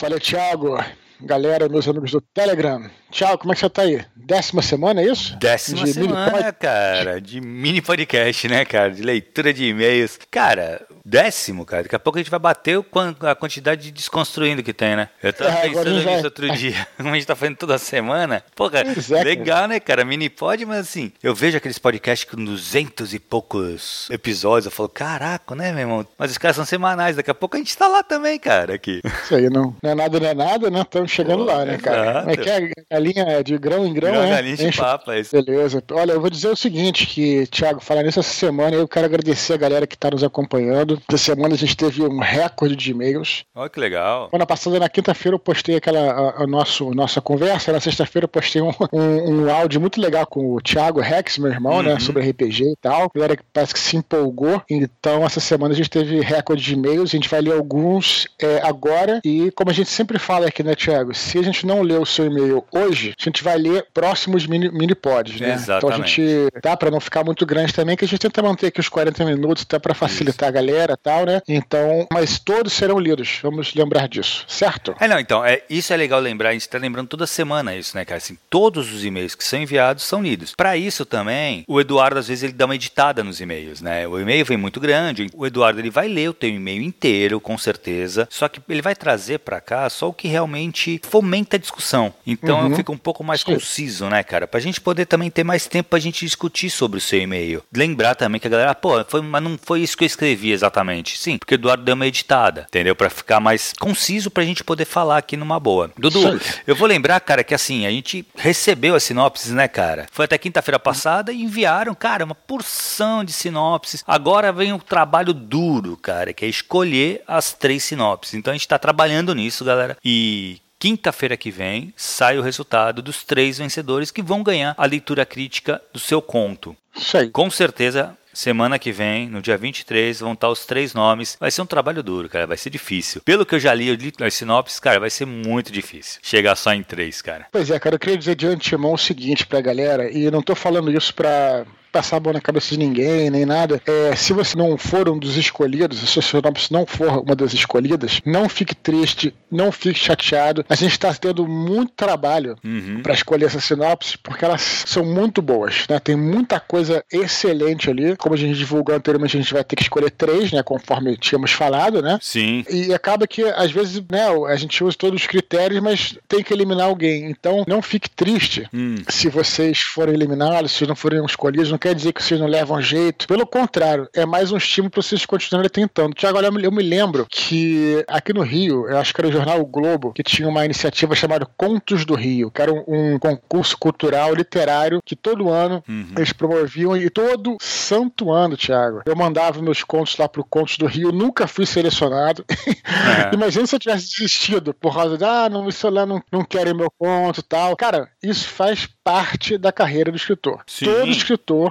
Fala, Thiago. Galera, meus amigos do Telegram. Thiago, como é que você tá aí? Décima semana, é isso? Décima de semana, cara, de mini podcast, né, cara? De leitura de e-mails. Cara, décimo, cara. Daqui a pouco a gente vai bater a quantidade de desconstruindo que tem, né? Eu tava é, pensando nisso vai... outro dia. Como a gente tá fazendo toda semana. Pô, cara, é, legal, né, cara? Mini pod, mas assim, eu vejo aqueles podcasts com duzentos e poucos episódios. Eu falo, caraca, né, meu irmão? Mas os caras são semanais. Daqui a pouco a gente tá lá também, cara, aqui. Isso aí, não. Não é nada, não é nada, né? Estamos chegando Pô, lá, né, cara? Como é que é a galinha de grão em grão, grão né? Galinha de papo, é isso. Beleza. Olha, eu vou dizer o seguinte, que, Thiago, falar nisso essa semana, eu quero agradecer a galera que tá nos acompanhando. Essa semana a gente teve um recorde de e-mails. Olha que legal. Semana passada, na quinta-feira, eu postei aquela a, a nosso, nossa conversa. Na sexta-feira, eu postei um, um, um, áudio muito legal com o Thiago Rex, meu irmão, né, uhum. né? Sobre RPG e tal. A galera que parece que se empolgou. Então, essa semana a gente teve recorde de e-mails. A gente vai ler alguns é, agora. E como a gente sempre fala aqui, né, Thiago? Se a gente não ler o seu e-mail hoje, a gente vai ler próximos mini, mini pods, né? Exatamente. Então a gente dá para não ficar muito grande também, que a gente tenta manter aqui os 40 minutos até para facilitar Isso. a galera tal, né? Então, mas todos serão lidos, vamos lembrar disso, certo? É, não, então, é, isso é legal lembrar, a gente tá lembrando toda semana isso, né, cara? Assim, todos os e-mails que são enviados são lidos. Para isso também, o Eduardo às vezes ele dá uma editada nos e-mails, né? O e-mail vem muito grande, o Eduardo ele vai ler o teu e-mail inteiro, com certeza, só que ele vai trazer para cá só o que realmente fomenta a discussão. Então uhum. fica um pouco mais Sim. conciso, né, cara? Pra gente poder também ter mais tempo pra gente discutir sobre o seu e-mail. Lembrar também que a galera, pô, foi, mas não foi isso que eu escrevi exatamente. Sim, porque o Eduardo deu uma editada, entendeu? Para ficar mais conciso pra gente poder falar aqui numa boa. Dudu, Sim. eu vou lembrar, cara, que assim, a gente recebeu as sinopses, né, cara? Foi até quinta-feira passada e enviaram, cara, uma porção de sinopses. Agora vem o trabalho duro, cara, que é escolher as três sinopses. Então a gente tá trabalhando nisso, galera. E Quinta-feira que vem sai o resultado dos três vencedores que vão ganhar a leitura crítica do seu conto. Sei. Com certeza Semana que vem, no dia 23, vão estar os três nomes. Vai ser um trabalho duro, cara. Vai ser difícil. Pelo que eu já li, eu li as sinopses, cara, vai ser muito difícil. Chegar só em três, cara. Pois é, cara. Eu queria dizer de antemão o seguinte pra galera, e não tô falando isso pra passar a mão na cabeça de ninguém, nem nada. É, se você não for um dos escolhidos, se a sua sinopse não for uma das escolhidas, não fique triste, não fique chateado. A gente está tendo muito trabalho uhum. para escolher essas sinopses, porque elas são muito boas, né? Tem muita coisa excelente ali. Como a gente divulgou anteriormente, a gente vai ter que escolher três, né? Conforme tínhamos falado, né? Sim. E acaba que, às vezes, né, a gente usa todos os critérios, mas tem que eliminar alguém. Então, não fique triste hum. se vocês forem eliminados, se não forem escolhidos, não quer dizer que vocês não levam jeito. Pelo contrário, é mais um estímulo para vocês continuarem tentando. Tiago, olha, eu me lembro que aqui no Rio, eu acho que era o jornal o Globo, que tinha uma iniciativa chamada Contos do Rio, que era um, um concurso cultural literário que todo ano uhum. eles promoviam e todo santo ano, Tiago, eu mandava meus contos lá pro Contos do Rio, nunca fui selecionado. É. Imagina se eu tivesse desistido por causa de, ah, não, isso lá não, não querem meu conto tal. Cara, isso faz parte da carreira do escritor. Sim. Todo escritor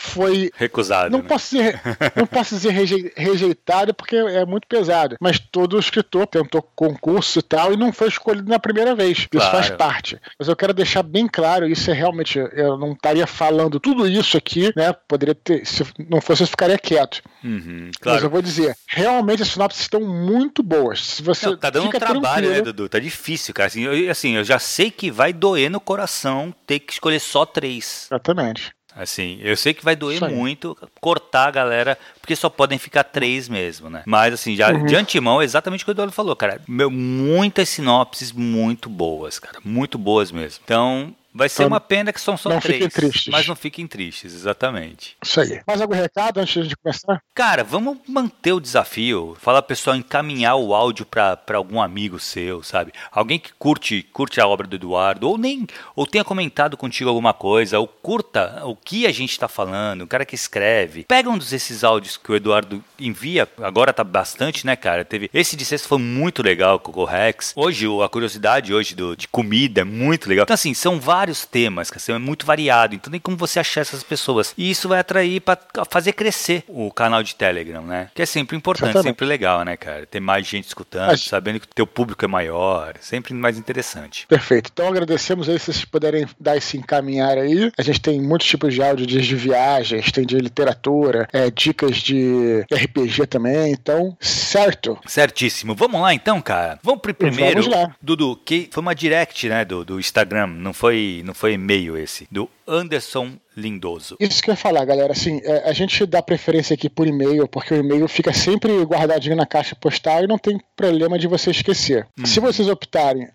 foi recusado. Não né? posso dizer, não posso dizer rejeitado porque é muito pesado, mas todo escritor tentou concurso e tal e não foi escolhido na primeira vez. Claro. Isso faz parte. Mas eu quero deixar bem claro, isso é realmente eu não estaria falando tudo isso aqui, né? Poderia ter, se não fosse eu ficaria quieto. Uhum, claro. Mas eu vou dizer, realmente as sinopses estão muito boas. Se você não, tá dando um trabalho, né, Dudu? Tá difícil, cara. Assim eu, assim, eu já sei que vai doer no coração ter que escolher só três. Exatamente. Assim, eu sei que vai doer muito cortar a galera, porque só podem ficar três mesmo, né? Mas, assim, já uhum. de antemão, é exatamente o que o Eduardo falou, cara. Meu, muitas sinopses muito boas, cara. Muito boas mesmo. Então, Vai ser então, uma pena que são só não três. Fiquem tristes. Mas não fiquem tristes, exatamente. Isso aí. Mais algum recado antes de começar? Cara, vamos manter o desafio. Falar pessoal encaminhar o áudio para algum amigo seu, sabe? Alguém que curte, curte a obra do Eduardo, ou nem, ou tenha comentado contigo alguma coisa, ou curta o que a gente está falando, o cara que escreve. Pega um desses áudios que o Eduardo envia, agora tá bastante, né, cara? Teve esse de sexta foi muito legal com o Rex. Hoje, a curiosidade hoje do, de comida é muito legal. Então, assim, são vários vários temas, cara, é muito variado, então tem como você achar essas pessoas. E isso vai atrair para fazer crescer o canal de Telegram, né? Que é sempre importante, Exatamente. sempre legal, né, cara? Ter mais gente escutando, Mas... sabendo que o teu público é maior, sempre mais interessante. Perfeito. Então agradecemos aí se vocês puderem dar esse encaminhar aí. A gente tem muitos tipos de áudio, dias de viagens, tem de literatura, é, dicas de RPG também, então, certo. Certíssimo. Vamos lá então, cara. Vamos pro primeiro. Vamos lá. Dudu, que foi uma direct, né, do, do Instagram, não foi, não foi e-mail esse, do Anderson Lindoso. Isso que eu ia falar, galera. Assim, é, a gente dá preferência aqui por e-mail, porque o e-mail fica sempre guardadinho na caixa postal e não tem problema de você esquecer. Hum. Se vocês optarem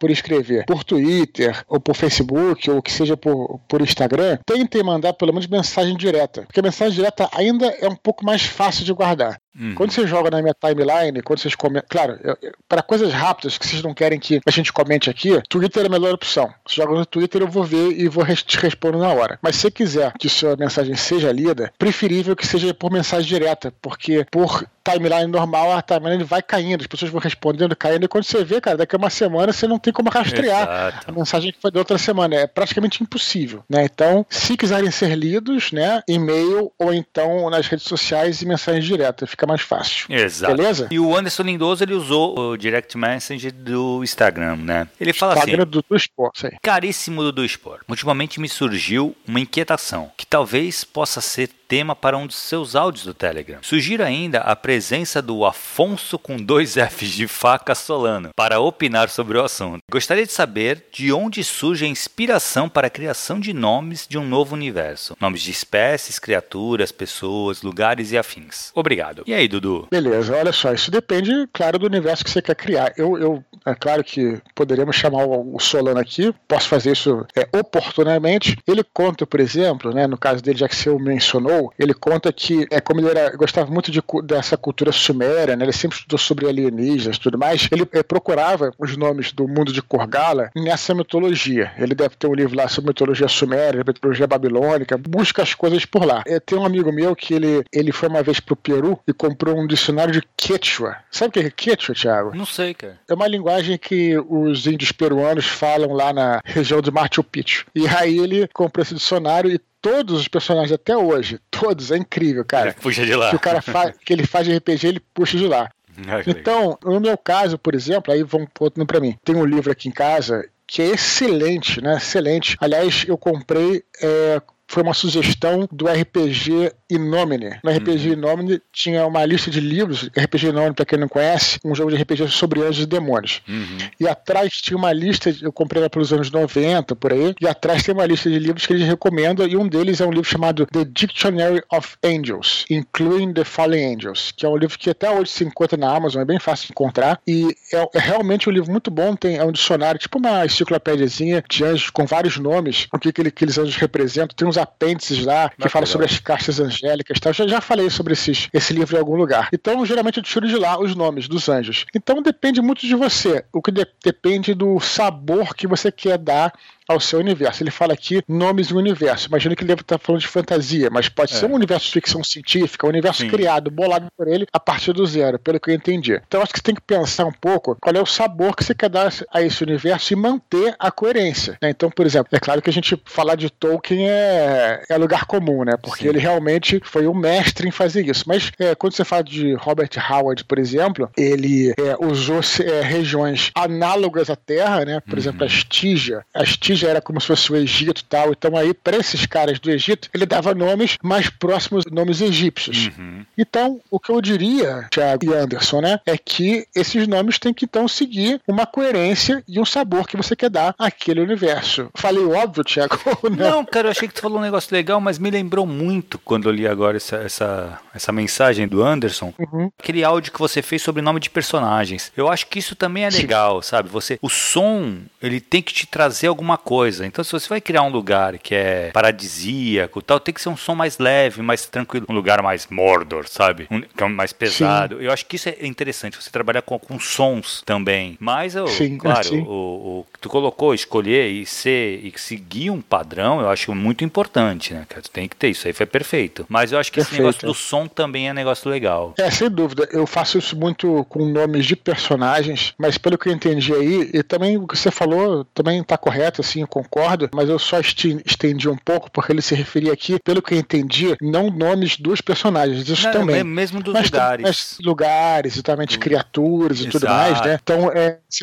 por escrever por Twitter, ou por Facebook, ou que seja por, por Instagram, tentem mandar pelo menos mensagem direta. Porque a mensagem direta ainda é um pouco mais fácil de guardar. Uhum. Quando você joga na minha timeline, quando vocês comentam. Claro, para coisas rápidas que vocês não querem que a gente comente aqui, Twitter é a melhor opção. Se joga no Twitter, eu vou ver e vou te responder na hora. Mas se você quiser que sua mensagem seja lida, preferível que seja por mensagem direta, porque por timeline normal, a timeline vai caindo, as pessoas vão respondendo, caindo, e quando você vê, cara, daqui a uma semana você não tem como rastrear Exato. a mensagem que foi da outra semana. É praticamente impossível, né? Então, se quiserem ser lidos, né, e-mail ou então nas redes sociais e mensagem direta, fica mais fácil. Exato. Beleza? E o Anderson Lindoso, ele usou o direct message do Instagram, né? Ele fala Instagram assim... do Dudu Sport, aí. Caríssimo Dudu Sport, ultimamente me surgiu uma inquietação, que talvez possa ser tema para um dos seus áudios do Telegram. Sugiro ainda a presença do Afonso com dois Fs de faca Solano para opinar sobre o assunto. Gostaria de saber de onde surge a inspiração para a criação de nomes de um novo universo. Nomes de espécies, criaturas, pessoas, lugares e afins. Obrigado. E aí, Dudu? Beleza, olha só, isso depende, claro, do universo que você quer criar. Eu, eu é claro que poderíamos chamar o, Solano aqui, posso fazer isso é, oportunamente. Ele conta, por exemplo, né, no caso dele, já que você o ele conta que, é, como ele era, gostava muito de, dessa cultura suméria, né, ele sempre estudou sobre alienígenas e tudo mais, ele é, procurava os nomes do mundo de Korgala nessa mitologia. Ele deve ter um livro lá sobre mitologia suméria, mitologia babilônica, busca as coisas por lá. É, tem um amigo meu que ele, ele foi uma vez pro Peru e comprou um dicionário de Quechua. Sabe o que é Quechua, Thiago? Não sei, cara. É uma linguagem que os índios peruanos falam lá na região de Machu Picchu. E aí ele comprou esse dicionário e todos os personagens até hoje, todos, é incrível, cara. Ele puxa de lá. Que o cara faz, que ele faz de RPG, ele puxa de lá. Ah, então, no meu caso, por exemplo, aí vão voltando para mim. Tem um livro aqui em casa que é excelente, né? Excelente. Aliás, eu comprei é, foi uma sugestão do RPG Inomine. No RPG uhum. Inomine tinha uma lista de livros, RPG Inomine, para quem não conhece, um jogo de RPG sobre anjos e demônios. Uhum. E atrás tinha uma lista, eu comprei ela pelos anos 90, por aí, e atrás tem uma lista de livros que eles recomendam, e um deles é um livro chamado The Dictionary of Angels, Including the Fallen Angels, que é um livro que até hoje se encontra na Amazon, é bem fácil de encontrar, e é, é realmente um livro muito bom, tem, é um dicionário, tipo uma enciclopédiazinha de anjos com vários nomes, o que, que aqueles anjos representam, tem uns apêndices lá que falam sobre as caixas angélicas. Eu já, já falei sobre esses, esse livro em algum lugar. Então, geralmente, eu tiro de lá os nomes dos anjos. Então, depende muito de você. O que de, depende do sabor que você quer dar ao seu universo. Ele fala aqui nomes do universo. Imagino que ele deve estar falando de fantasia, mas pode é. ser um universo de ficção científica, um universo Sim. criado, bolado por ele a partir do zero, pelo que eu entendi. Então acho que você tem que pensar um pouco qual é o sabor que você quer dar a esse universo e manter a coerência. Né? Então, por exemplo, é claro que a gente falar de Tolkien é, é lugar comum, né? Porque Sim. ele realmente foi o mestre em fazer isso. Mas é, quando você fala de Robert Howard, por exemplo, ele é, usou é, regiões análogas à Terra, né? Por uhum. exemplo, a Estígia. A Estígia já era como se fosse o Egito e tal. Então aí, para esses caras do Egito, ele dava nomes mais próximos nomes egípcios. Uhum. Então, o que eu diria, Thiago e Anderson, né, é que esses nomes têm que então seguir uma coerência e um sabor que você quer dar àquele universo. Falei óbvio, Thiago? Não? Não, cara, eu achei que tu falou um negócio legal, mas me lembrou muito quando eu li agora essa, essa, essa mensagem do Anderson, uhum. aquele áudio que você fez sobre nome de personagens. Eu acho que isso também é legal, Sim. sabe? Você, o som, ele tem que te trazer alguma coisa. Então, se você vai criar um lugar que é paradisíaco tal, tem que ser um som mais leve, mais tranquilo. Um lugar mais Mordor, sabe? Um, que é mais pesado. Sim. Eu acho que isso é interessante, você trabalhar com, com sons também. Mas, eu, sim, claro, sim. O, o que tu colocou, escolher e ser e seguir um padrão, eu acho muito importante, né, Tu tem que ter isso aí, foi perfeito. Mas eu acho que perfeito. esse negócio do som também é um negócio legal. É, sem dúvida. Eu faço isso muito com nomes de personagens, mas pelo que eu entendi aí, e também o que você falou também tá correto, assim, sim, eu concordo, mas eu só estendi um pouco porque ele se referia aqui, pelo que eu entendi, não nomes dos personagens, isso não, também. Mesmo dos mas, lugares. Mas lugares, exatamente, criaturas e Exato. tudo mais, né? Então,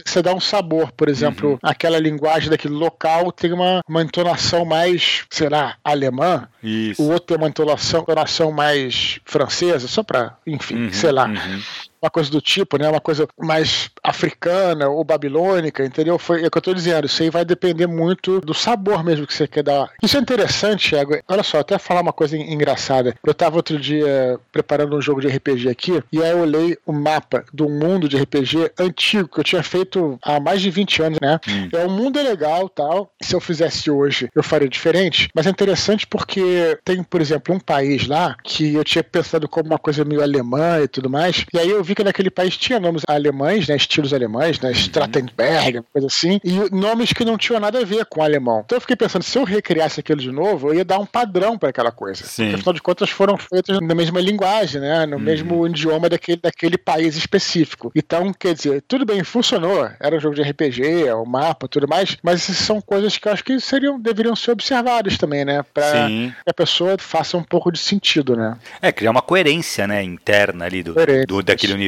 você é, dá um sabor, por exemplo, uhum. aquela linguagem daquele local tem uma, uma entonação mais, sei lá, alemã, isso. o outro tem uma entonação, entonação mais francesa, só para, enfim, uhum, sei lá. Uhum uma coisa do tipo, né? Uma coisa mais africana ou babilônica, entendeu? Foi é o que eu tô dizendo. Isso aí vai depender muito do sabor mesmo que você quer dar. Isso é interessante, Thiago. Olha só, até falar uma coisa engraçada. Eu tava outro dia preparando um jogo de RPG aqui, e aí eu olhei o mapa do mundo de RPG antigo, que eu tinha feito há mais de 20 anos, né? Hum. É, o mundo é legal tal. Se eu fizesse hoje, eu faria diferente. Mas é interessante porque tem, por exemplo, um país lá que eu tinha pensado como uma coisa meio alemã e tudo mais. E aí eu vi vi que naquele país tinha nomes alemães, né, estilos alemães, né, uhum. coisa assim, e nomes que não tinham nada a ver com o alemão. Então eu fiquei pensando, se eu recriasse aquilo de novo, eu ia dar um padrão para aquela coisa. Sim. Porque, afinal de contas, foram feitas na mesma linguagem, né, no uhum. mesmo idioma daquele, daquele país específico. Então, quer dizer, tudo bem, funcionou, era um jogo de RPG, o mapa, tudo mais, mas essas são coisas que eu acho que seriam, deveriam ser observadas também, né, para que a pessoa faça um pouco de sentido, né. É, criar uma coerência, né, interna ali do, do daquele universo,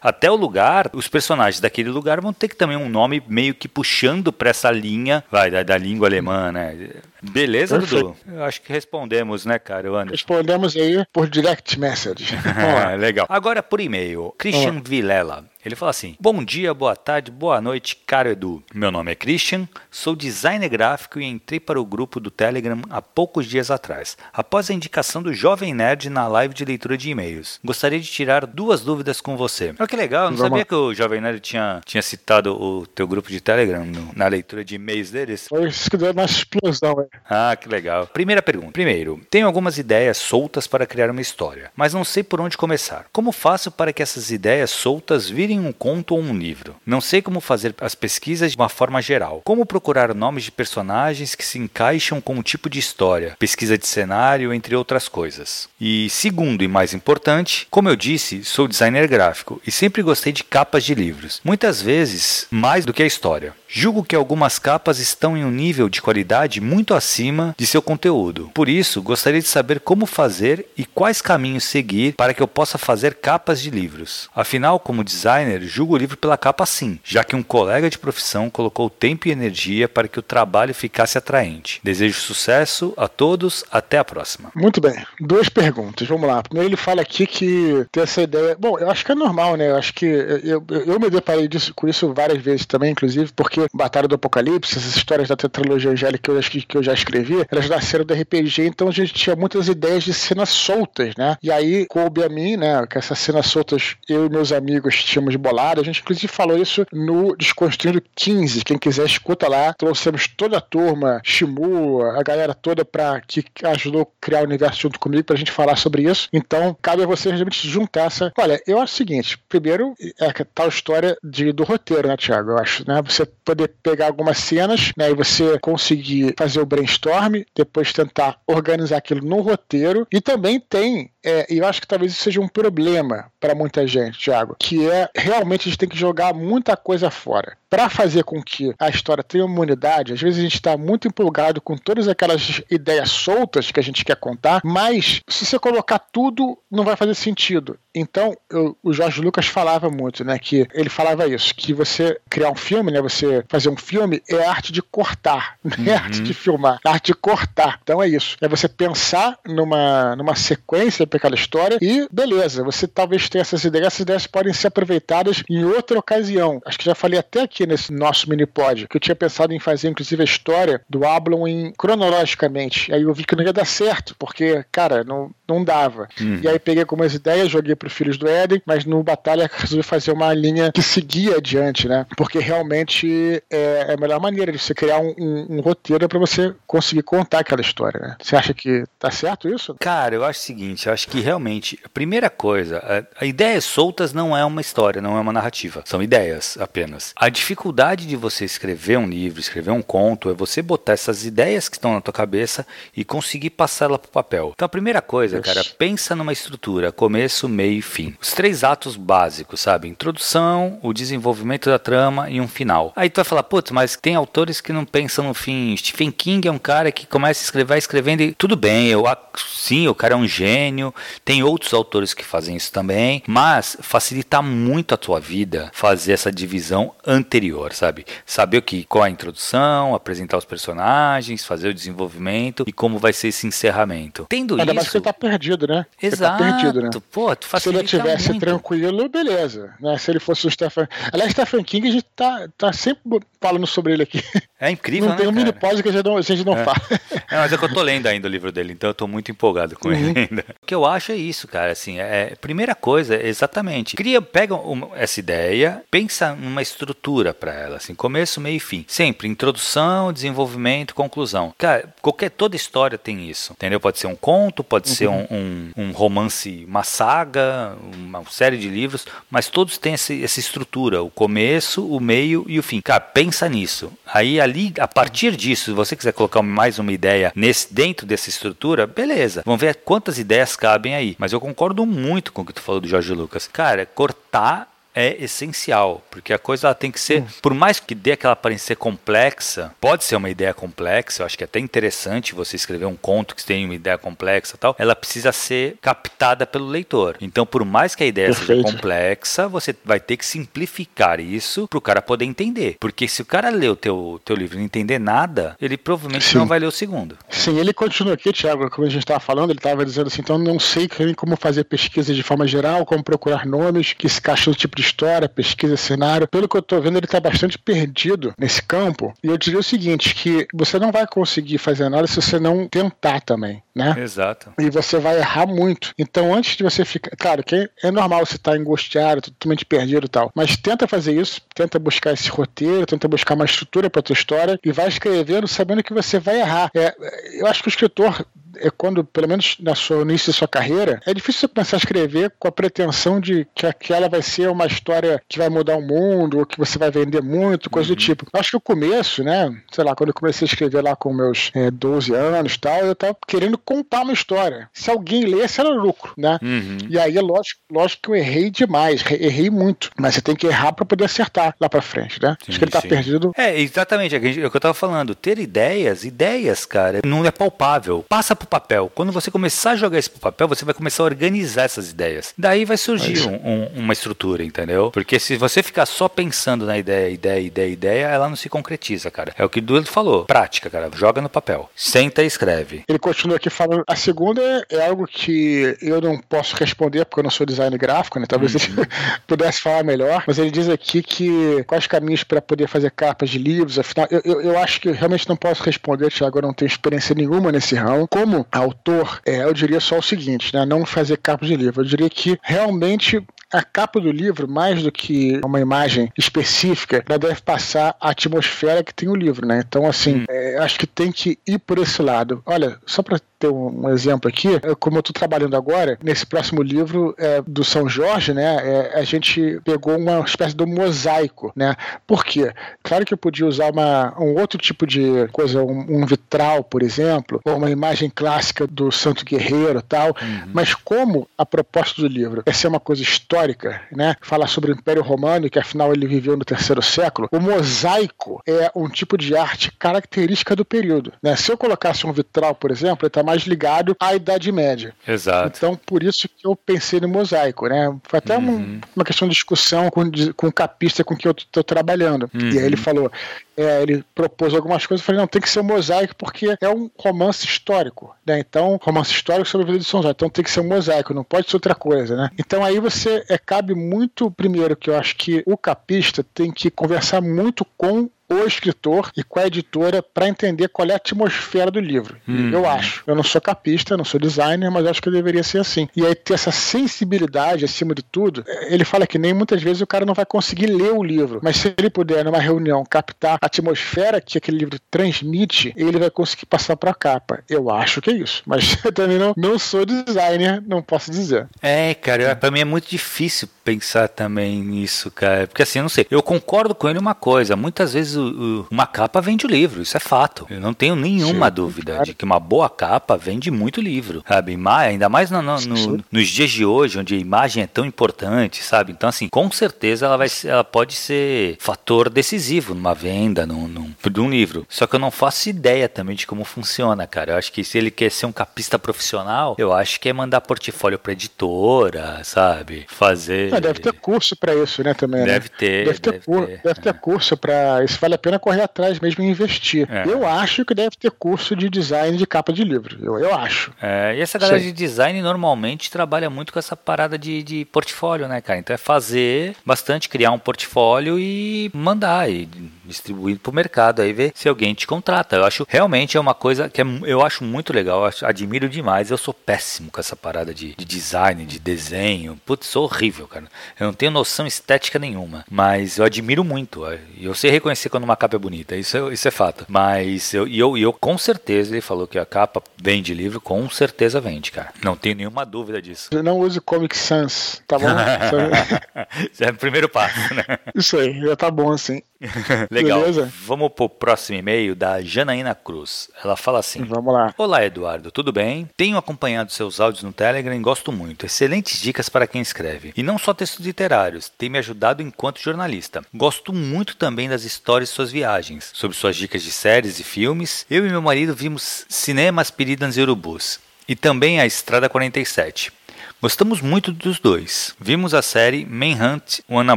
até o lugar, os personagens daquele lugar vão ter que também um nome meio que puxando para essa linha, vai, da, da língua alemã, né? Beleza, Perfeito. Dudu? Eu acho que respondemos, né, cara, Anderson? Respondemos aí por direct message. Legal. Agora por e-mail. Christian Vilela. Ele fala assim: Bom dia, boa tarde, boa noite, caro Edu. Meu nome é Christian, sou designer gráfico e entrei para o grupo do Telegram há poucos dias atrás, após a indicação do Jovem Nerd na live de leitura de e-mails. Gostaria de tirar duas dúvidas com você. Olha que legal, não Vamos. sabia que o Jovem Nerd tinha, tinha citado o teu grupo de Telegram no, na leitura de e-mails deles. Foi isso que deu uma explosão, velho. Ah, que legal. Primeira pergunta. Primeiro, tenho algumas ideias soltas para criar uma história, mas não sei por onde começar. Como faço para que essas ideias soltas virem um conto ou um livro? Não sei como fazer as pesquisas de uma forma geral. Como procurar nomes de personagens que se encaixam com o tipo de história, pesquisa de cenário, entre outras coisas. E segundo e mais importante, como eu disse, sou designer gráfico e sempre gostei de capas de livros. Muitas vezes mais do que a história. Julgo que algumas capas estão em um nível de qualidade muito acima de seu conteúdo. Por isso, gostaria de saber como fazer e quais caminhos seguir para que eu possa fazer capas de livros. Afinal, como designer, julgo o livro pela capa sim, já que um colega de profissão colocou tempo e energia para que o trabalho ficasse atraente. Desejo sucesso a todos, até a próxima. Muito bem. Duas perguntas, vamos lá. Primeiro ele fala aqui que tem essa ideia. Bom, eu acho que é normal, né? Eu acho que eu, eu, eu me deparei disso, com isso várias vezes também, inclusive, porque Batalha do Apocalipse, essas histórias da tetralogia angélica que eu, que eu já escrevi, elas nasceram do RPG, então a gente tinha muitas ideias de cenas soltas, né? E aí coube a mim, né, que essas cenas soltas eu e meus amigos tínhamos bolado. A gente inclusive falou isso no Desconstruindo 15. Quem quiser, escuta lá. Trouxemos toda a turma, Shimu, a galera toda pra, que ajudou a criar o universo junto comigo pra gente falar sobre isso. Então, cabe a vocês realmente juntar essa. Olha, eu acho o seguinte: primeiro, é a tal história de, do roteiro, né, Thiago? Eu acho, né? Você poder pegar algumas cenas, né, e você conseguir fazer o brainstorm, depois tentar organizar aquilo no roteiro. E também tem é, e eu acho que talvez isso seja um problema para muita gente, Thiago, que é realmente a gente tem que jogar muita coisa fora para fazer com que a história tenha uma unidade, às vezes a gente está muito empolgado com todas aquelas ideias soltas que a gente quer contar, mas se você colocar tudo, não vai fazer sentido. Então, eu, o Jorge Lucas falava muito, né, que ele falava isso, que você criar um filme, né, você fazer um filme é arte de cortar, não é uhum. arte de filmar, é arte de cortar. Então é isso, é você pensar numa, numa sequência para aquela história e beleza, você talvez tenha essas ideias, essas ideias podem ser aproveitadas em outra ocasião. Acho que já falei até aqui aqui nesse nosso mini pod, que eu tinha pensado em fazer, inclusive, a história do Ablon em cronologicamente. Aí eu vi que não ia dar certo, porque, cara, não, não dava. Uhum. E aí peguei algumas ideias, joguei pro Filhos do Éden, mas no Batalha resolvi fazer uma linha que seguia adiante, né? Porque realmente é, é a melhor maneira de você criar um, um, um roteiro para você conseguir contar aquela história, né? Você acha que tá certo isso? Cara, eu acho o seguinte, eu acho que realmente, a primeira coisa, a, a ideias soltas não é uma história, não é uma narrativa, são ideias apenas. A dificuldade de você escrever um livro, escrever um conto, é você botar essas ideias que estão na tua cabeça e conseguir passá-la para o papel. Então a primeira coisa, cara, pensa numa estrutura, começo, meio e fim. Os três atos básicos, sabe? Introdução, o desenvolvimento da trama e um final. Aí tu vai falar, putz, mas tem autores que não pensam no fim. Stephen King é um cara que começa a escrever, escrevendo e tudo bem, eu sim, o cara é um gênio. Tem outros autores que fazem isso também, mas facilita muito a tua vida fazer essa divisão anterior, sabe? Saber o que, qual a introdução, apresentar os personagens, fazer o desenvolvimento e como vai ser esse encerramento. Tendo Ainda isso, mais que você tá perdido, né? Exato. Você tá perdido, né? Pô, tu Se ele tivesse muito. tranquilo, beleza. Né? Se ele fosse o Stephen. Aliás, Stephen King, a gente tá, tá sempre falando sobre ele aqui. É incrível, não né, tem um cara? mini pause que a gente não, a gente não É. fala. É, mas é que eu tô lendo ainda o livro dele, então eu tô muito empolgado com Uhum. ele ainda. O que eu acho é isso, cara, assim, é, primeira coisa, é exatamente, cria, pega uma- essa ideia, pensa numa estrutura para ela, assim, começo, meio e fim. Sempre introdução, desenvolvimento, conclusão. Cara, qualquer, toda história tem isso, entendeu? Pode ser um conto, pode ser um, um, um romance, uma saga, uma série de livros, mas todos têm esse- essa estrutura, o começo, o meio e o fim. Cara, pensa nisso. Aí ali, a partir disso, se você quiser colocar mais uma ideia nesse, dentro dessa estrutura, beleza. Vamos ver quantas ideias cabem aí. Mas eu concordo muito com o que tu falou do Jorge Lucas. Cara, cortar é essencial, porque a coisa ela tem que ser, por mais que dê aquela aparência complexa, pode ser uma ideia complexa, eu acho que é até interessante você escrever um conto que tem uma ideia complexa e tal, ela precisa ser captada pelo leitor. Então, por mais que a ideia seja Perfeito. complexa, você vai ter que simplificar isso para o cara poder entender. Porque se o cara ler o teu, teu livro e não entender nada, ele provavelmente Sim. não vai ler o segundo. Sim, ele continua aqui, Thiago, como a gente estava falando, ele estava dizendo assim, então não sei como fazer pesquisa de forma geral, como procurar nomes que se encaixam no tipo de história, pesquisa, cenário. Pelo que eu estou vendo, ele está bastante perdido nesse campo. E eu diria o seguinte, que você não vai conseguir fazer nada se você não tentar também, né? Exato. E você vai errar muito. Então, antes de você ficar. Claro que é normal você estar angustiado, totalmente perdido e tal. Mas tenta fazer isso, tenta buscar esse roteiro, tenta buscar uma estrutura para tua história e vai escrevendo sabendo que você vai errar. É, eu acho que o escritor. É quando, pelo menos na sua, no início da sua carreira, é difícil você começar a escrever com a pretensão de que aquela vai ser uma história que vai mudar o mundo, ou que você vai vender muito, coisa do tipo. Eu acho que o começo, né? Sei lá, quando eu comecei a escrever lá com meus é, 12 anos e tal, eu tava querendo contar uma história. Se alguém lesse, era lucro, né? Uhum. E aí, é lógico, lógico que eu errei demais, re- errei muito. Mas você tem que errar para poder acertar lá para frente, né? Sim, Acho que ele tá sim. perdido. É, exatamente, é o que é o que eu tava falando. Ter ideias, ideias, cara, não é palpável. Passa pro papel. Quando você começar a jogar isso pro papel, você vai começar a organizar essas ideias. Daí vai surgir um- um- uma estrutura, entendeu? Porque se você ficar só pensando na ideia, ideia, ideia, ideia, ela não se concretiza, cara. É o que o Duelo falou. Prática, cara. Joga no papel. Senta e escreve. Ele continua aqui A segunda é, é algo que eu não posso responder porque eu não sou design gráfico, né? Talvez ele pudesse falar melhor. Mas ele diz aqui que quais caminhos para poder fazer capas de livros. Afinal, eu, eu, eu acho que realmente não posso responder, Thiago. Eu não tenho experiência nenhuma nesse ramo. Como autor, é, eu diria só o seguinte, né? Não fazer capas de livro. Eu diria que realmente a capa do livro, mais do que uma imagem específica, ela deve passar a atmosfera que tem o livro, né? Então, assim, é, acho que tem que ir por esse lado. Olha, só para ter um, exemplo aqui, é, como eu estou trabalhando agora, nesse próximo livro é, do São Jorge, né? é, a gente pegou uma espécie de um mosaico, né? Por quê? Claro que eu podia usar uma, um outro tipo de coisa, um, um vitral, por exemplo, ou uma imagem clássica do Santo Guerreiro tal, mas como a proposta do livro é ser uma coisa histórica, né? Falar sobre o Império Romano, que afinal ele viveu no terceiro século, o mosaico é um tipo de arte característica do período. Né? Se eu colocasse um vitral, por exemplo, ele está mais ligado à Idade Média. Exato. Então, por isso que eu pensei no mosaico, né? Foi até um- uma questão de discussão com, com o capista com quem eu estou trabalhando. E aí ele falou, é, ele propôs algumas coisas, eu falei, não, tem que ser um mosaico porque é um romance histórico, né? Então, romance histórico sobre a vida de São Jorge, então tem que ser um mosaico, não pode ser outra coisa, né? Então aí você, é, cabe muito, primeiro, que eu acho que o capista tem que conversar muito com o escritor e com a editora para entender qual é a atmosfera do livro. Hum. Eu acho. Eu não sou capista, não sou designer, mas acho que deveria ser assim. E aí ter essa sensibilidade acima de tudo, ele fala que nem muitas vezes o cara não vai conseguir ler o livro, mas se ele puder numa reunião captar a atmosfera que aquele livro transmite, ele vai conseguir passar para a capa. Eu acho que é isso, mas eu também não, não sou designer, não posso dizer. É, cara, para mim é muito difícil pensar também nisso, cara, porque assim, eu não sei. Eu concordo com ele uma coisa, muitas vezes o, o, uma capa vende o livro, isso é fato. Eu não tenho nenhuma Sim, dúvida claro. de que uma boa capa vende muito livro, sabe? Ainda mais no, no, no, nos dias de hoje, onde a imagem é tão importante, sabe? Então, assim, com certeza ela vai ela pode ser fator decisivo numa venda, num, num, de um livro. Só que eu não faço ideia também de como funciona, cara. Eu acho que se ele quer ser um capista profissional, eu acho que é mandar portfólio pra editora, sabe? Fazer. Ah, deve ter curso para isso, né? Também. Deve né? ter. Deve ter, deve ter, deve ter é. curso para isso. Vale a pena correr atrás mesmo e investir. É. Eu acho que deve ter curso de design de capa de livro. Eu, eu acho. É, e essa galera Sei. de design normalmente trabalha muito com essa parada de, de portfólio, né, cara? Então é fazer bastante, criar um portfólio e mandar e distribuir pro mercado aí ver se alguém te contrata. Eu acho realmente é uma coisa que é, eu acho muito legal, eu acho, admiro demais. Eu sou péssimo com essa parada de, de design, de desenho. Putz, sou horrível, cara. Eu não tenho noção estética nenhuma, mas eu admiro muito. Eu sei reconhecer quando uma capa é bonita, isso é, isso é fato. Mas eu, eu, eu com certeza, ele falou que a capa vende livro, com certeza vende, cara. Não tenho nenhuma dúvida disso. não use Comic Sans, tá bom? Isso é o primeiro passo, né? Isso aí, já tá bom assim. Legal. Beleza? Vamos pro próximo e-mail da Janaína Cruz. Ela fala assim: Vamos lá. Olá, Eduardo, tudo bem? Tenho acompanhado seus áudios no Telegram e gosto muito. Excelentes dicas para quem escreve. E não só textos literários, tem me ajudado enquanto jornalista. Gosto muito também das histórias de suas viagens, sobre suas dicas de séries e filmes. Eu e meu marido vimos Cinemas Peridans e Urubus. E também a Estrada 47. Gostamos muito dos dois. Vimos a série Manhunt Wanna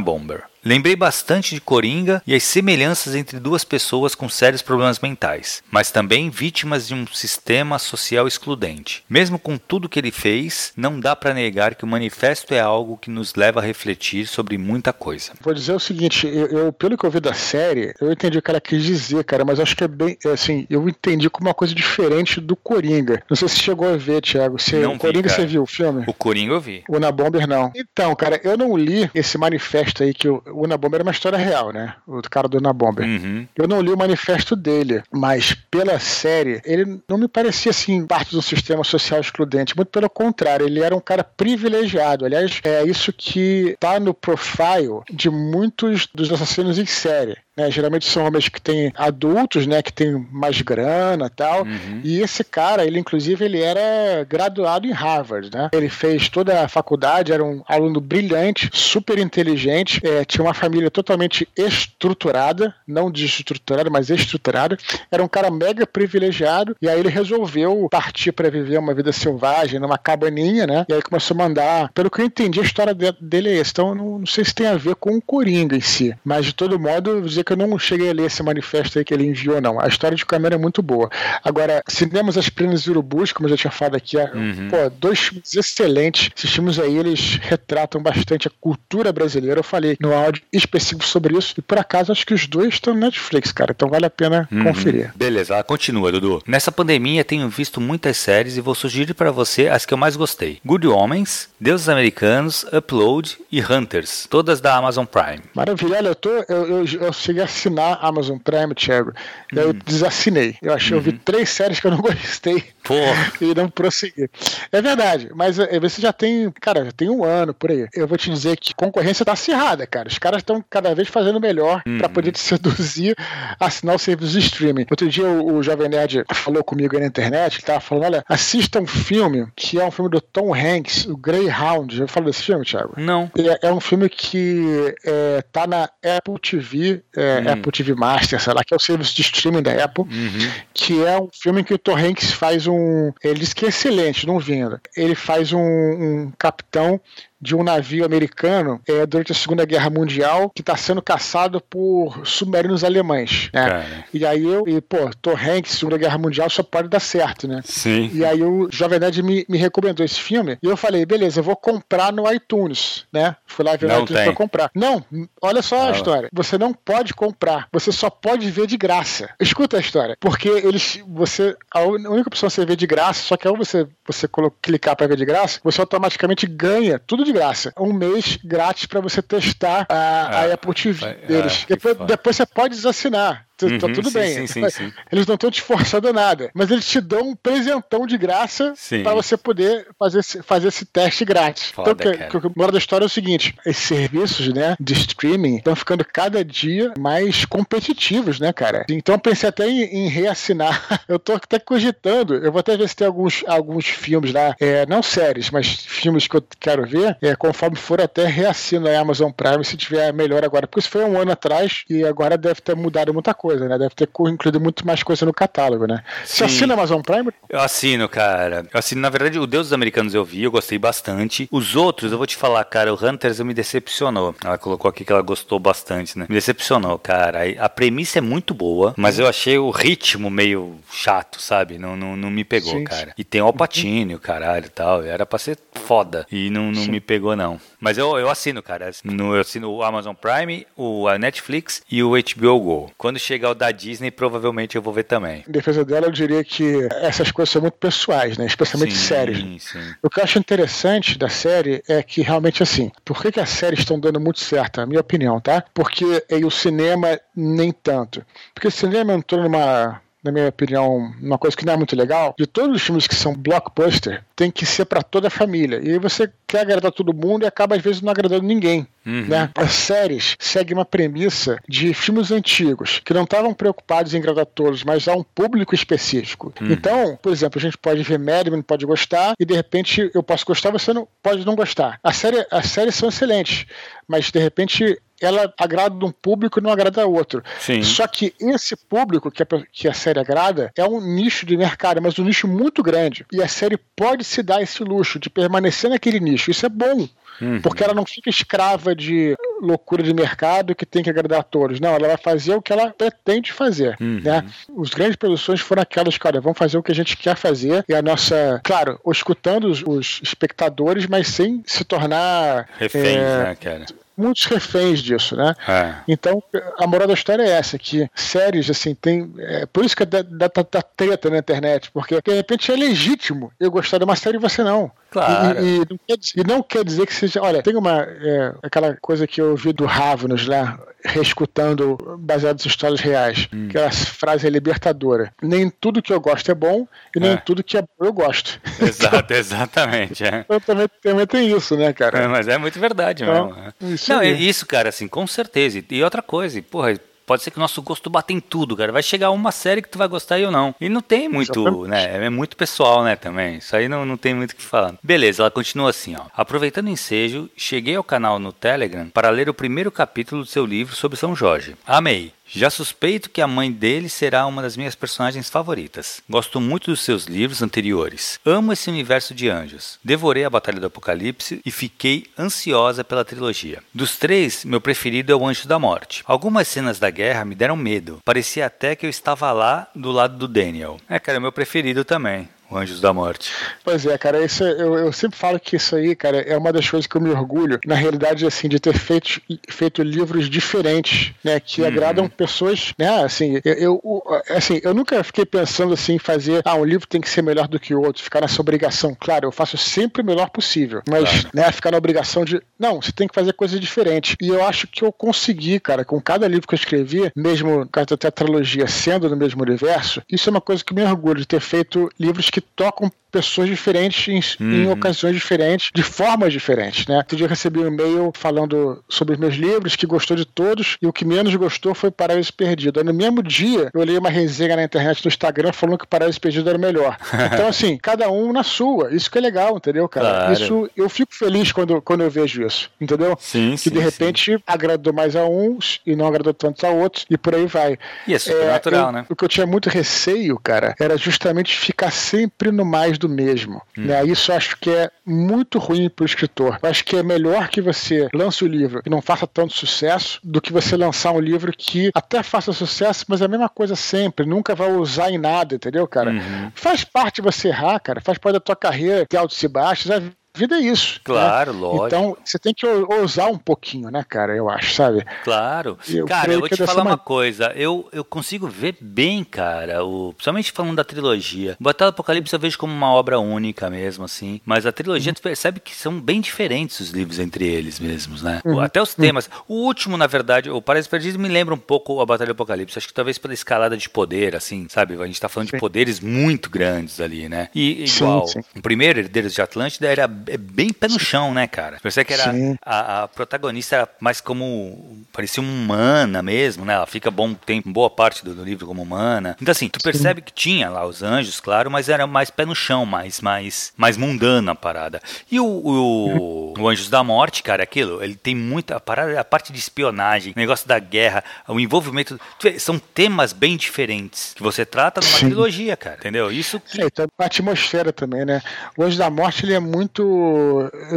Bomber. Lembrei bastante de Coringa e as semelhanças entre duas pessoas com sérios problemas mentais, mas também vítimas de um sistema social excludente. Mesmo com tudo que ele fez, não dá para negar que o manifesto é algo que nos leva a refletir sobre muita coisa. Vou dizer o seguinte, eu, eu pelo que eu vi da série, eu entendi o que ela quis dizer, cara, mas acho que é bem, assim, eu entendi como uma coisa diferente do Coringa. Não sei se chegou a ver, Thiago. Se não o Coringa vi, você viu o filme? O Coringa eu vi. O Na Bomber não. Então, cara, eu não li esse manifesto aí que o o Unabomber é uma história real, né? O cara do Unabomber. Uhum. Eu não li o manifesto dele, mas pela série, ele não me parecia assim parte do sistema social excludente. Muito pelo contrário, ele era um cara privilegiado. Aliás, é isso que tá no profile de muitos dos assassinos em série. Né? Geralmente são homens que têm adultos, né? Que têm mais grana e tal. Uhum. E esse cara, ele inclusive, ele era graduado em Harvard, né? Ele fez toda a faculdade, era um aluno brilhante, super inteligente, é, tinha uma família totalmente estruturada, não desestruturada, mas estruturada. Era um cara mega privilegiado e aí ele resolveu partir para viver uma vida selvagem numa cabaninha, né? E aí começou a mandar. Pelo que eu entendi, a história dele é essa. Então, não, não sei se tem a ver com o Coringa em si, mas de todo modo, dizer que eu não cheguei a ler esse manifesto aí que ele enviou, não. A história de câmera é muito boa. Agora, Cinemas As Plenas e Urubus, como eu já tinha falado aqui, é, uhum. pô, dois filmes excelentes. Esses filmes aí, eles retratam bastante a cultura brasileira. Eu falei no áudio específico sobre isso. E por acaso, acho que os dois estão no Netflix, cara. Então vale a pena uhum. conferir. Beleza, continua, Dudu. Nessa pandemia, tenho visto muitas séries e vou sugerir para você as que eu mais gostei: Good Homens, Deuses Americanos, Upload e Hunters, todas da Amazon Prime. Maravilha, olha, eu, tô, eu, eu, eu cheguei a assinar Amazon Prime, Thiago. E aí eu hum. desassinei. Eu achei, eu vi uhum. três séries que eu não gostei. Porra. E não prossegui. É verdade, mas eh, você já tem, cara, já tem um ano por aí. Eu vou te dizer que concorrência tá acirrada, cara. Os caras estão cada vez fazendo melhor hum. para poder te seduzir a assinar o serviço de streaming. Outro dia o, o Jovem Nerd falou comigo aí na internet, ele tava falando, olha, assista um filme que é um filme do Tom Hanks, o Greyhound. Já falou desse filme, Thiago? Não. É, é um filme que é, tá na Apple TV, é, hum. Apple TV Master, sei lá, que é o serviço de streaming da Apple, uhum. que é um filme que o Tom Hanks faz um. Ele diz que é excelente, não vendo. Ele faz um, um capitão de um navio americano é, durante a Segunda Guerra Mundial que está sendo caçado por submarinos alemães. Né? E aí eu, e, pô, Tom Hanks, Segunda Guerra Mundial só pode dar certo, né? Sim. E aí o Jovem Nerd me, me recomendou esse filme e eu falei, beleza, eu vou comprar no iTunes, né? Fui lá ver no iTunes pra comprar. Não, olha só a história. Você não pode comprar, você só pode ver de graça. Escuta a história, porque eles, você, a única opção é você ver de graça, só que ao você, você clicar para ver de graça, você automaticamente ganha tudo de graça. Um mês grátis para você testar a, a ah, Apple TV deles. depois, depois você pode desassinar. Tá uhum, tá tudo sim, bem. Sim, sim, eles não estão te forçando nada. Mas eles te dão um presentão de graça para você poder fazer, fazer esse teste grátis. Foda, então, que, que, o moral da história é o seguinte: esses serviços né, de streaming estão ficando cada dia mais competitivos, né, cara? Então eu pensei até em, em reassinar. Eu tô até cogitando. Eu vou até ver se tem alguns, alguns filmes lá, é, não séries, mas filmes que eu quero ver. É, conforme for, até reassino a Amazon Prime se tiver melhor agora. Porque isso foi um ano atrás e agora deve ter mudado muita coisa coisa, né? Deve ter incluído muito mais coisa no catálogo, né? Sim. Você assina Amazon Prime? Eu assino, cara. Eu assino, na verdade, o Deus dos Americanos eu vi, eu gostei bastante. Os outros, eu vou te falar, cara, o Hunters me decepcionou. Ela colocou aqui que ela gostou bastante, né? Me decepcionou, cara. A premissa é muito boa, mas eu achei o ritmo meio chato, sabe? Não, não, não me pegou, Sim. cara. E tem o Alpatine, o caralho e tal. Era pra ser foda. E não, não me pegou, não. Mas eu, eu assino, cara. Eu assino o Amazon Prime, o a Netflix e o HBO Go. Quando chegar o da Disney, provavelmente eu vou ver também. Em defesa dela, eu diria que essas coisas são muito pessoais, né? Especialmente sim, séries. Sim. O que eu acho interessante da série é que realmente assim, por que, que as séries estão dando muito certo? A minha opinião, tá? Porque e o cinema nem tanto. Porque o cinema entrou numa na minha opinião, uma coisa que não é muito legal, de todos os filmes que são blockbuster, tem que ser para toda a família. E aí você quer agradar todo mundo e acaba às vezes não agradando ninguém. Uhum. Né? As séries seguem uma premissa de filmes antigos, que não estavam preocupados em agradar todos, mas a um público específico. Uhum. Então, por exemplo, a gente pode ver Mad Men, pode gostar, e de repente eu posso gostar, você não pode não gostar. A série, as séries são excelentes, mas de repente ela agrada um público e não agrada outro. Sim. Só que esse público que a, que a série agrada é um nicho de mercado, mas um nicho muito grande. E a série pode se dar esse luxo de permanecer naquele nicho. Isso é bom. Uhum. Porque ela não fica escrava de loucura de mercado que tem que agradar a todos. Não, ela vai fazer o que ela pretende fazer. Uhum. Né? Os grandes produções foram aquelas, cara, vamos fazer o que a gente quer fazer. E a nossa, claro, escutando os, os espectadores, mas sem se tornar. Reféns, é, né, cara? muitos reféns disso, né? É. Então, a moral da história é essa, que séries, assim, tem... É, por isso que dá, dá, dá treta na internet, porque, de repente, é legítimo eu gostar de uma série e você não. Claro. E, e, não, quer, e não, quer, dizer que seja. Olha, tem uma. É, aquela coisa que eu ouvi do Ravnos lá, reescutando, baseado em histórias reais. Hum. Aquela frase é libertadora. Nem tudo que eu gosto é bom e nem é. tudo que é bom eu gosto. Exato, exatamente. É. Então também, também tem isso, né, cara? É, mas é muito verdade então, mesmo. Isso não, aí. isso, cara, assim, com certeza. E outra coisa, porra, Pode ser que o nosso gosto bata em tudo, cara. Vai chegar uma série que tu vai gostar e eu não. E não tem muito, né? É muito pessoal, né, também. Isso aí não, não tem muito o que falar. Beleza, ela continua assim, ó. Aproveitando o ensejo, cheguei ao canal no Telegram para ler o primeiro capítulo do seu livro sobre São Jorge. Amei. Já suspeito que a mãe dele será uma das minhas personagens favoritas. Gosto muito dos seus livros anteriores. Amo esse universo de anjos. Devorei a Batalha do Apocalipse e fiquei ansiosa pela trilogia. Dos três, meu preferido é o Anjo da Morte. Algumas cenas da guerra me deram medo. Parecia até que eu estava lá do lado do Daniel. É, cara, é meu preferido também. O Anjos da Morte. Pois é, cara, isso, eu, eu sempre falo que isso aí, cara, é uma das coisas que eu me orgulho, na realidade, assim, de ter feito, feito livros diferentes, né, que uhum. agradam pessoas, né, assim eu, eu, assim, eu nunca fiquei pensando, assim, em fazer, ah, um livro tem que ser melhor do que o outro, ficar nessa obrigação. Claro, eu faço sempre o melhor possível, mas, claro. né, ficar na obrigação de, não, você tem que fazer coisas diferentes. E eu acho que eu consegui, cara, com cada livro que eu escrevi, mesmo com a tetralogia sendo no mesmo universo, isso é uma coisa que me orgulho de ter feito livros que que tocam pessoas diferentes em, uhum. em, ocasiões diferentes, de formas diferentes, né? Outro dia eu recebi um e-mail falando sobre os meus livros, que gostou de todos, e o que menos gostou foi Paraíso Perdido. Aí, no mesmo dia, eu li uma resenha na internet no Instagram falando que Paraíso Perdido era o melhor. Então, assim, cada um na sua. Isso que é legal, entendeu, cara? Claro. Isso, eu fico feliz quando, quando eu vejo isso, entendeu? Sim, que sim, de repente sim. agradou mais a uns e não agradou tanto a outros, e por aí vai. E é super é, natural, eu, né? O que eu tinha muito receio, cara, era justamente ficar sempre no mais do mesmo. Hum. Né? Isso acho que é muito ruim para o escritor. Eu acho que é melhor que você lance o livro e não faça tanto sucesso do que você lançar um livro que até faça sucesso, mas é a mesma coisa sempre, nunca vai usar em nada, entendeu, cara? Uhum. Faz parte você errar, cara, faz parte da tua carreira ter altos e baixos, é vida é isso. Né? Claro, né? lógico. Então, você tem que ousar um pouquinho, né, cara? Eu acho, sabe? Claro. Eu cara, eu vou te falar uma... uma coisa. Eu, eu consigo ver bem, cara, o, principalmente falando da trilogia. Batalha do Apocalipse eu vejo como uma obra única mesmo, assim. Mas a trilogia, uhum. tu percebe que são bem diferentes os livros entre eles mesmos, né? Uhum. Até os temas. Uhum. O último, na verdade, o Paraíso Perdido me lembra um pouco a Batalha do Apocalipse. Acho que talvez pela escalada de poder, assim, sabe? A gente tá falando sim. de poderes muito grandes ali, né? E igual, sim, sim. o primeiro, Herdeiros de Atlântida, era é bem pé no chão, né, cara? Você que era a, a, protagonista era mais como parecia uma humana mesmo, né? Ela fica bom tempo, boa parte do, do livro como humana. Então assim, tu percebe Sim. que tinha lá os anjos, claro, mas era mais pé no chão, mais mais mais mundana a parada. E o, o, o Anjos da Morte, cara, aquilo, ele tem muita a parada, a parte de espionagem, o negócio da guerra, o envolvimento, são temas bem diferentes que você trata numa Sim. trilogia, cara, entendeu? Isso que... É, então, a atmosfera também, né? O Anjos da Morte ele é muito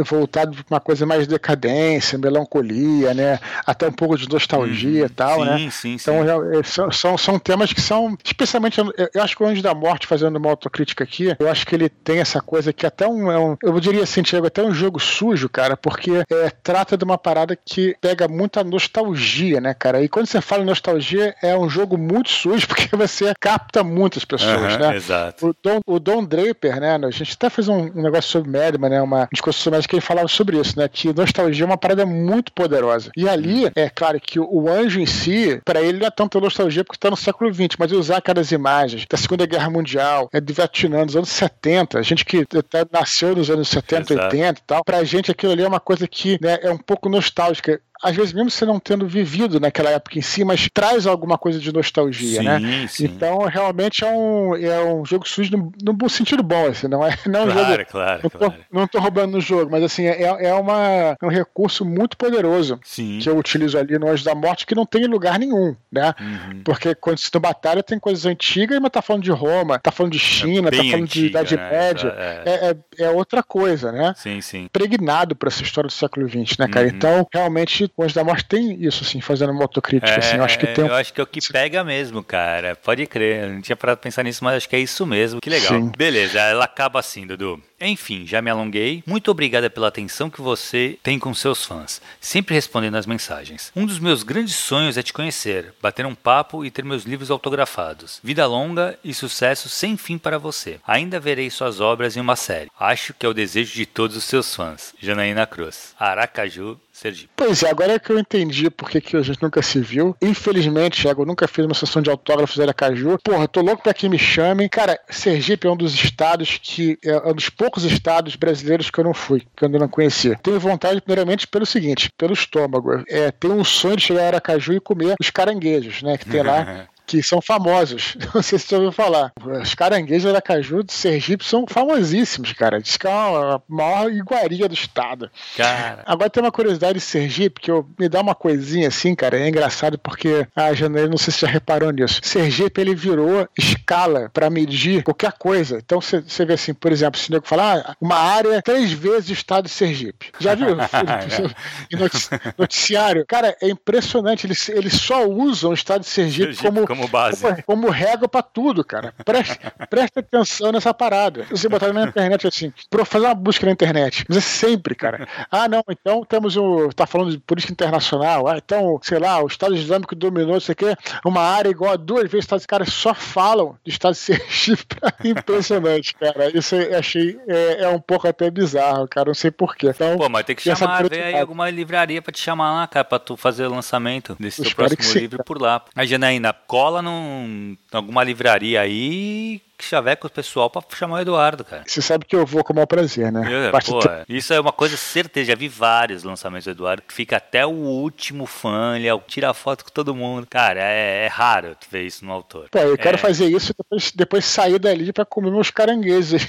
voltado para uma coisa mais decadência, melancolia, né? Até um pouco de nostalgia hum, e tal, sim, né? Sim, então sim. É, são, são temas que são, especialmente, eu, acho que o Anjo da Morte, fazendo uma autocrítica aqui, eu acho que ele tem essa coisa que até um, é um eu diria assim, Tiago, até um jogo sujo, cara, porque é, trata de uma parada que pega muita nostalgia, né, cara? E quando você fala em nostalgia, é um jogo muito sujo, porque você capta muitas pessoas, né? Exato. O Don, o Don Draper, né? A gente até fez um, um negócio sobre Madman, né? Uma discussão mais que ele falava sobre isso, né? Que nostalgia é uma parada muito poderosa. E ali, é claro que o anjo em si, para ele não é tanto nostalgia porque está no século XX, mas usar aquelas imagens da Segunda Guerra Mundial, é do Vietnã, dos anos 70, a gente que até nasceu nos anos 70, Exato. 80 e tal, pra gente aquilo ali é uma coisa que né, é um pouco nostálgica às vezes mesmo você não tendo vivido naquela época em si, mas traz alguma coisa de nostalgia, sim, né? Sim. Então realmente é um, é um jogo sujo no, no sentido bom, assim, não é não claro, jogo, claro, não, claro. Tô, não tô roubando no jogo, mas assim, é, é, uma, é um recurso muito poderoso sim. que eu utilizo ali no Anjo da Morte que não tem em lugar nenhum, né? Uhum. Porque quando se batalha tem coisas antigas, mas tá falando de Roma, tá falando de China, é tá falando antiga, de Idade né? Média, é... É, é... outra coisa, né? Sim, sim. Pregnado por essa história do século XX, né, cara? Uhum. Então, realmente, o Anjo da Morte tem isso, assim, fazendo uma autocrítica, é, assim. Eu acho que tem. Eu acho que é o que pega mesmo, cara. Pode crer. Eu não tinha parado pensar nisso, mas acho que é isso mesmo. Que legal. Sim. Beleza, ela acaba assim, Dudu. Enfim, já me alonguei. Muito obrigada pela atenção que você tem com seus fãs, sempre respondendo as mensagens. Um dos meus grandes sonhos é te conhecer, bater um papo e ter meus livros autografados. Vida longa e sucesso sem fim para você. Ainda verei suas obras em uma série. Acho que é o desejo de todos os seus fãs. Janaína Cruz. Aracaju, Sergipe. Pois é, agora é que eu entendi por que, a gente nunca se viu. Infelizmente, Thiago, eu nunca fiz uma sessão de autógrafos da Aracaju. Porra, tô louco pra que me chamem. Cara, Sergipe é um dos estados que. É um dos poucos estados brasileiros que eu não fui, que eu ainda não conhecia. Tenho vontade, primeiramente, pelo seguinte: pelo estômago. É, tenho um sonho de chegar a Aracaju e comer os caranguejos, né? Que tem lá. que são famosos. Não sei se você ouviu falar. Os caranguejos da Caju de Sergipe são famosíssimos, cara. Diz que é a maior iguaria do estado. Cara. Agora tem uma curiosidade de Sergipe que eu, me dá uma coisinha assim, cara. É engraçado porque a ah, Janeiro, não sei se já reparou nisso. Sergipe ele virou escala para medir qualquer coisa. Então você vê assim, por exemplo, se o nego falar ah, uma área três vezes o estado de Sergipe. Já viu? noticiário. Cara, é impressionante. Eles, eles só usam o estado de Sergipe, Sergipe como como base. Como, como régua pra tudo, cara. Preste, presta atenção nessa parada. Você botar na internet assim, pra fazer uma busca na internet. Mas é sempre, cara. Ah, não, então temos o. Tá falando de política internacional. Ah, então, sei lá, o Estado Islâmico dominou, isso aqui, uma área igual a duas vezes Estados caras só falam de Estado de Sergipe. Impressionante, cara. Isso eu achei é, é, um pouco até bizarro, cara. Não sei porquê. Então, Pô, mas tem que chamar, ver aí alguma livraria pra te chamar lá, cara, pra tu fazer o lançamento desse teu próximo livro por lá. A Janaína, cola num, alguma livraria aí chaveca o pessoal pra chamar o Eduardo, cara. Você sabe que eu vou com o maior prazer, né? Eu, pô, isso é uma coisa certeza. Já vi vários lançamentos do Eduardo que fica até o último fã, ele tira foto com todo mundo. Cara, é, é raro tu ver isso no autor. Pô, eu é... quero fazer isso e depois, depois sair dali pra comer meus caranguejos.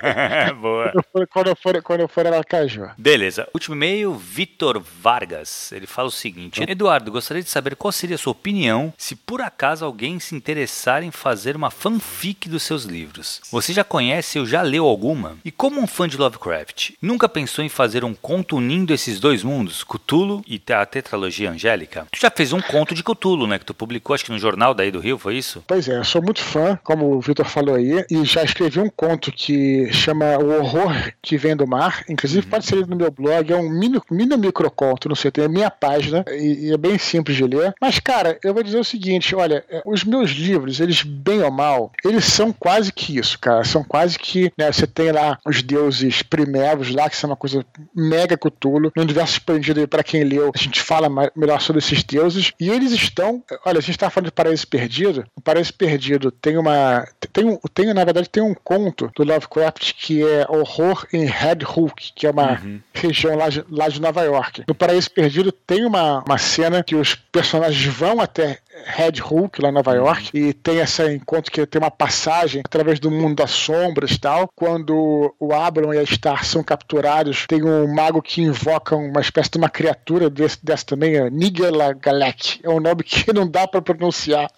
Boa. quando, eu for, quando eu for a Aracaju. Beleza. Último e-mail, Vitor Vargas. Ele fala o seguinte: Eduardo, gostaria de saber qual seria a sua opinião se por acaso alguém se interessar em fazer uma fanfic do seus livros. Você já conhece ou já leu alguma? E como um fã de Lovecraft, nunca pensou em fazer um conto unindo esses dois mundos, Cthulhu e a tetralogia angélica? Tu já fez um conto de Cthulhu, né? Que tu publicou, acho que no jornal daí do Rio, foi isso? Pois é, eu sou muito fã, como o Vitor falou aí, e já escrevi um conto que chama O Horror que Vem do Mar. Inclusive, uhum. pode ser no meu blog, é um mini, mini microconto, não sei, tem a minha página, e, e é bem simples de ler. Mas, cara, eu vou dizer o seguinte: olha, é, os meus livros, eles, bem ou mal, eles são quase que isso, cara. São quase que, né, você tem lá os deuses primevos lá, que são uma coisa mega Cthulhu, no universo expandido pra quem leu, a gente fala mais, melhor sobre esses deuses, e eles estão, olha, a gente tá falando de Paraíso Perdido, o Paraíso Perdido tem uma, tem, tem na verdade, tem um conto do Lovecraft que é Horror em Red Hook, que é uma uhum. região lá de, lá de Nova York. No Paraíso Perdido tem uma, uma cena que os personagens vão até Red Hook, lá em Nova York, e tem esse encontro que tem uma passagem através do mundo das sombras e tal. Quando o Abram e a Star são capturados, tem um mago que invoca uma espécie de uma criatura desse, dessa também, é Nigelagalek. É um nome que não dá para pronunciar.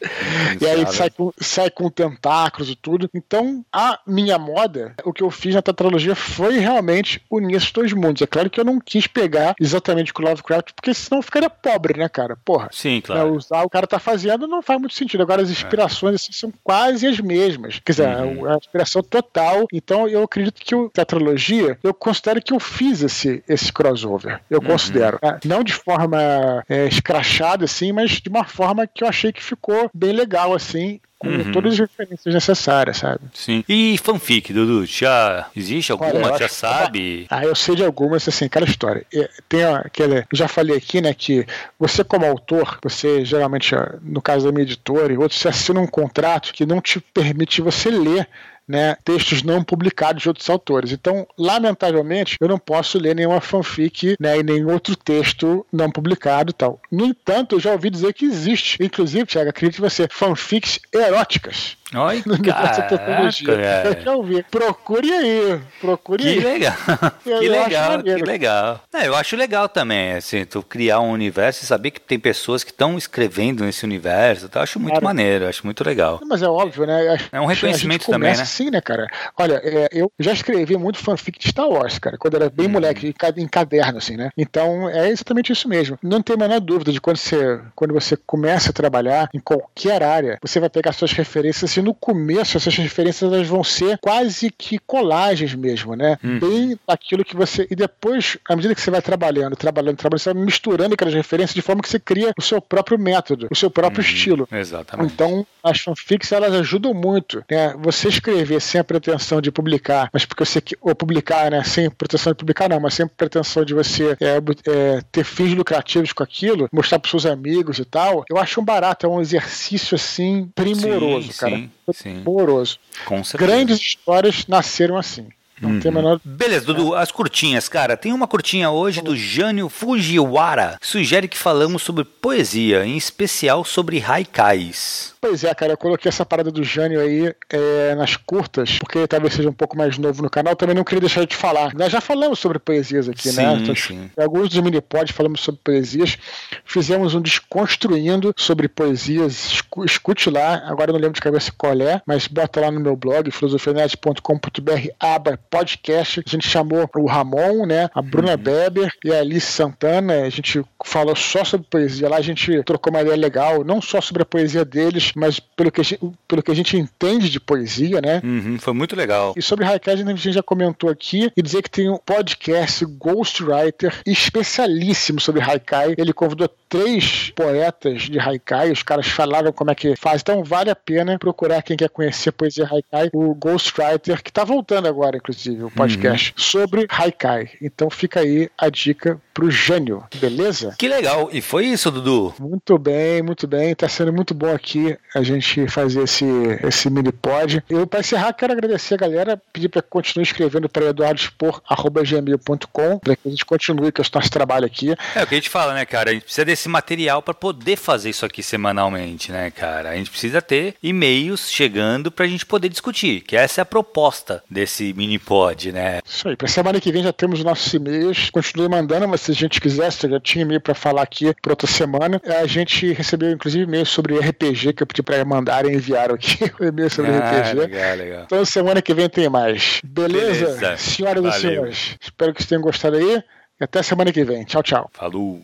e aí sai com, sai com tentáculos e tudo. Então, a minha moda, o que eu fiz na tetralogia foi realmente unir esses dois mundos. É claro que eu não quis pegar exatamente com Lovecraft, porque senão ficaria pobre, né, cara? Porra. Sim, claro. Né, usar o cara tá fazendo não faz muito sentido. Agora, as inspirações assim, são quase as mesmas. Quer dizer, uhum. a inspiração total. Então, eu acredito que o, a trilogia, eu considero que eu fiz esse, esse crossover. Eu uhum. considero. Né? Não de forma é, escrachada, assim, mas de uma forma que eu achei que ficou bem legal, assim com uhum. todas as referências necessárias, sabe? Sim. E fanfic, Dudu? Já existe alguma? Olha, já sabe? Ah, eu sei de algumas, assim, aquela história. Tem aquela. Já falei aqui, né, que você, como autor, você geralmente, no caso da minha editora e outros, você assina um contrato que não te permite você ler né, textos não publicados de outros autores. Então, lamentavelmente, eu não posso ler nenhuma fanfic né, e nenhum outro texto não publicado tal. No entanto, eu já ouvi dizer que existe, inclusive, Thiago, acredite você, fanfics eróticas. Oi, caraca, eu já ouvi. Procure aí, procure que aí. Legal. que legal, que legal. É, eu acho legal também, assim, tu criar um universo e saber que tem pessoas que estão escrevendo nesse universo, eu acho muito cara, maneiro, acho muito legal. Mas é óbvio, né? É um reconhecimento também, né? Sim, né, cara? Olha, é, eu já escrevi muito fanfic de Star Wars, cara, quando era bem hum. moleque, em caderno, assim, né? Então, é exatamente isso mesmo. Não tem a menor dúvida de quando você, quando você começa a trabalhar em qualquer área, você vai pegar suas referências assim, no começo essas referências elas vão ser quase que colagens mesmo, né? Uhum. Bem aquilo que você. E depois, à medida que você vai trabalhando, trabalhando, trabalhando, você vai misturando aquelas referências de forma que você cria o seu próprio método, o seu próprio uhum. estilo. Exatamente. Então, as fanfics elas ajudam muito. Né? Você escrever sem a pretensão de publicar, mas porque você. Ou publicar, né? Sem pretensão de publicar, não, mas sem pretensão de você é, é, ter fins lucrativos com aquilo, mostrar para seus amigos e tal, eu acho um barato, é um exercício assim primoroso, sim, cara. Sim. Sim. Horroroso. Com certeza. Grandes histórias nasceram assim. Não uhum. tem menor... Beleza, Dudu, as curtinhas, cara. Tem uma curtinha hoje do Jânio Fujiwara. Sugere que falamos sobre poesia, em especial sobre haikais. Pois é, cara, eu coloquei essa parada do Jânio aí é, nas curtas, porque talvez seja um pouco mais novo no canal, também não queria deixar de falar. Nós já falamos sobre poesias aqui, sim, né? Então, sim. Alguns dos mini-pods falamos sobre poesias, fizemos um desconstruindo sobre poesias, escute lá, agora eu não lembro de cabeça qual é, mas bota lá no meu blog, filosofianet.com.br, aba podcast. A gente chamou o Ramon, né? A Bruna uhum. Beber e a Alice Santana. A gente falou só sobre poesia. Lá a gente trocou uma ideia legal, não só sobre a poesia deles, mas pelo que a gente, pelo que a gente entende de poesia, né? Uhum, foi muito legal. E sobre Haikai, a gente já comentou aqui e dizer que tem um podcast Ghostwriter especialíssimo sobre Haikai. Ele convidou três poetas de Haikai, os caras falaram como é que faz. Então vale a pena procurar quem quer conhecer a poesia Haikai, o Ghostwriter, que tá voltando agora, inclusive, o podcast, uhum. sobre Haikai. Então fica aí a dica pro Jânio, beleza? Que legal. E foi isso, Dudu? Muito bem, muito bem. Tá sendo muito bom aqui a gente fazer esse, esse mini pod. Eu, para encerrar, quero agradecer a galera, pedir para continuar escrevendo para eduardospor.gmail.com para que a gente continue com o nosso trabalho aqui. É o que a gente fala, né, cara? A gente precisa desse material para poder fazer isso aqui semanalmente, né, cara? A gente precisa ter e-mails chegando para a gente poder discutir, que essa é a proposta desse mini pod, né? Isso aí. Para semana que vem já temos os nossos e-mails. Continue mandando, mas se a gente quisesse, já tinha e-mail para falar aqui para outra semana. A gente recebeu inclusive e-mail sobre RPG que eu pedi para mandarem e enviaram aqui o e-mail sobre ah, RPG. Legal, legal. Então semana que vem tem mais. Beleza? Beleza. Senhoras e senhores, espero que vocês tenham gostado aí. E até semana que vem. Tchau, tchau. Falou.